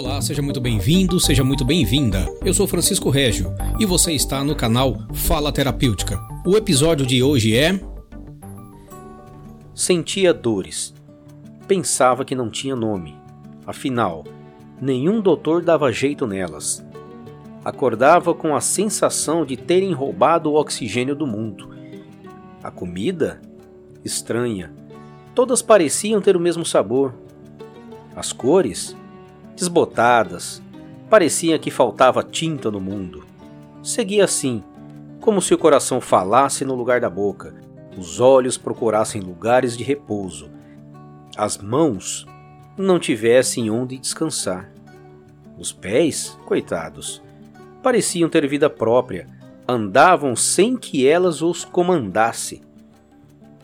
Olá, seja muito bem-vindo, seja muito bem-vinda. Eu sou Francisco Régio e você está no canal Fala Terapêutica. O episódio de hoje é. Sentia dores. Pensava que não tinha nome. Afinal, nenhum doutor dava jeito nelas. Acordava com a sensação de terem roubado o oxigênio do mundo. A comida? Estranha. Todas pareciam ter o mesmo sabor. As cores? Desbotadas. Parecia que faltava tinta no mundo. Seguia assim, como se o coração falasse no lugar da boca, os olhos procurassem lugares de repouso, as mãos não tivessem onde descansar. Os pés, coitados, pareciam ter vida própria, andavam sem que elas os comandasse.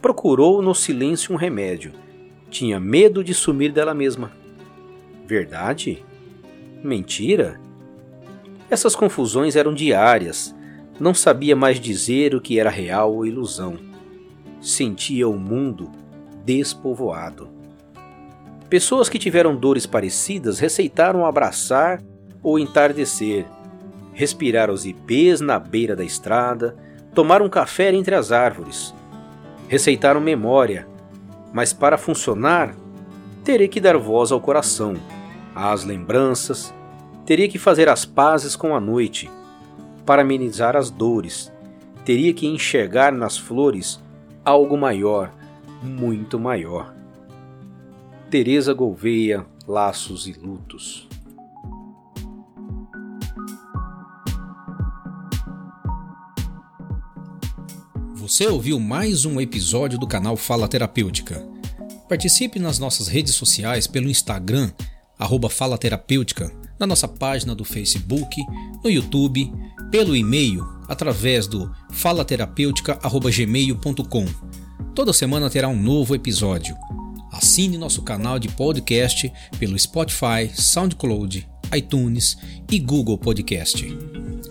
Procurou no silêncio um remédio. Tinha medo de sumir dela mesma. Verdade? Mentira? Essas confusões eram diárias. Não sabia mais dizer o que era real ou ilusão. Sentia o mundo despovoado. Pessoas que tiveram dores parecidas receitaram abraçar ou entardecer, respirar os ipês na beira da estrada, tomar um café entre as árvores. Receitaram memória, mas para funcionar, terei que dar voz ao coração às lembranças, teria que fazer as pazes com a noite, para amenizar as dores, teria que enxergar nas flores algo maior, muito maior. Teresa Gouveia, Laços e Lutos. Você ouviu mais um episódio do canal Fala Terapêutica. Participe nas nossas redes sociais pelo Instagram arroba Fala Terapêutica, na nossa página do Facebook, no YouTube, pelo e-mail, através do falaterapêutica.gmail.com. Toda semana terá um novo episódio. Assine nosso canal de podcast pelo Spotify, SoundCloud, iTunes e Google Podcast.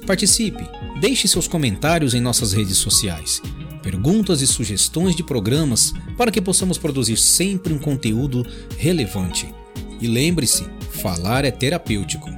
Participe, deixe seus comentários em nossas redes sociais, perguntas e sugestões de programas para que possamos produzir sempre um conteúdo relevante. E lembre-se, falar é terapêutico.